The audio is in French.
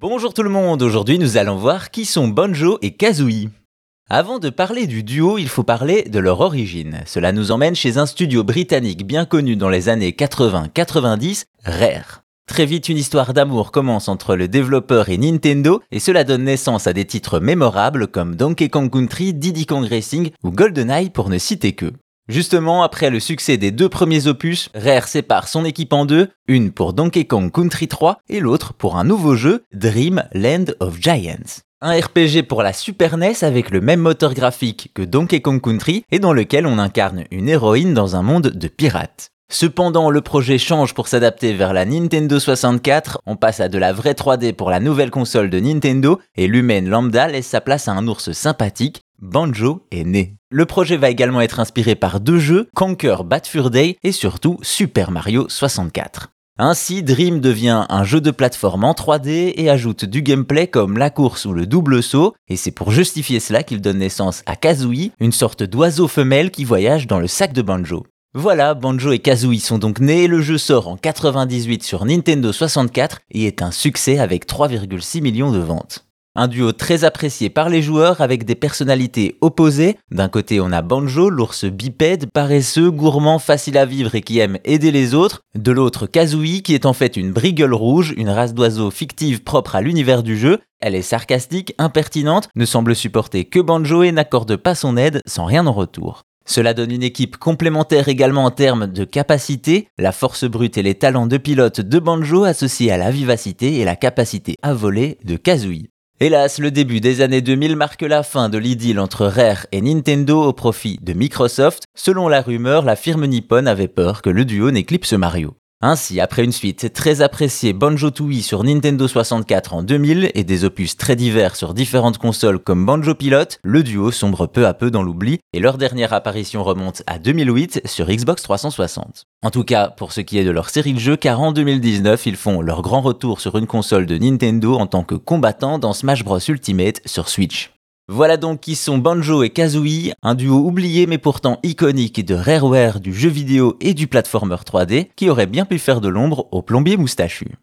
Bonjour tout le monde, aujourd'hui nous allons voir qui sont Banjo et Kazooie. Avant de parler du duo, il faut parler de leur origine. Cela nous emmène chez un studio britannique bien connu dans les années 80-90, Rare. Très vite, une histoire d'amour commence entre le développeur et Nintendo, et cela donne naissance à des titres mémorables comme Donkey Kong Country, Diddy Kong Racing ou GoldenEye pour ne citer que. Justement, après le succès des deux premiers opus, Rare sépare son équipe en deux, une pour Donkey Kong Country 3 et l'autre pour un nouveau jeu, Dream Land of Giants. Un RPG pour la Super NES avec le même moteur graphique que Donkey Kong Country et dans lequel on incarne une héroïne dans un monde de pirates. Cependant, le projet change pour s'adapter vers la Nintendo 64, on passe à de la vraie 3D pour la nouvelle console de Nintendo et l'humaine lambda laisse sa place à un ours sympathique, Banjo est né. Le projet va également être inspiré par deux jeux, Conquer Bad Fur Day et surtout Super Mario 64. Ainsi, Dream devient un jeu de plateforme en 3D et ajoute du gameplay comme la course ou le double saut, et c'est pour justifier cela qu'il donne naissance à Kazooie, une sorte d'oiseau femelle qui voyage dans le sac de Banjo. Voilà, Banjo et Kazooie sont donc nés, le jeu sort en 98 sur Nintendo 64 et est un succès avec 3,6 millions de ventes. Un duo très apprécié par les joueurs avec des personnalités opposées. D'un côté, on a Banjo, l'ours bipède, paresseux, gourmand, facile à vivre et qui aime aider les autres. De l'autre, Kazooie, qui est en fait une brigueule rouge, une race d'oiseaux fictive propre à l'univers du jeu. Elle est sarcastique, impertinente, ne semble supporter que Banjo et n'accorde pas son aide sans rien en retour. Cela donne une équipe complémentaire également en termes de capacité, la force brute et les talents de pilote de Banjo associés à la vivacité et la capacité à voler de Kazooie. Hélas, le début des années 2000 marque la fin de l'idylle entre Rare et Nintendo au profit de Microsoft. Selon la rumeur, la firme nippone avait peur que le duo n'éclipse Mario. Ainsi, après une suite très appréciée Banjo-Tooie sur Nintendo 64 en 2000 et des opus très divers sur différentes consoles comme Banjo Pilot, le duo sombre peu à peu dans l'oubli et leur dernière apparition remonte à 2008 sur Xbox 360. En tout cas, pour ce qui est de leur série de jeux, car en 2019, ils font leur grand retour sur une console de Nintendo en tant que combattants dans Smash Bros Ultimate sur Switch. Voilà donc qui sont Banjo et Kazooie, un duo oublié mais pourtant iconique de Rareware du jeu vidéo et du platformer 3D qui aurait bien pu faire de l'ombre au plombier moustachu.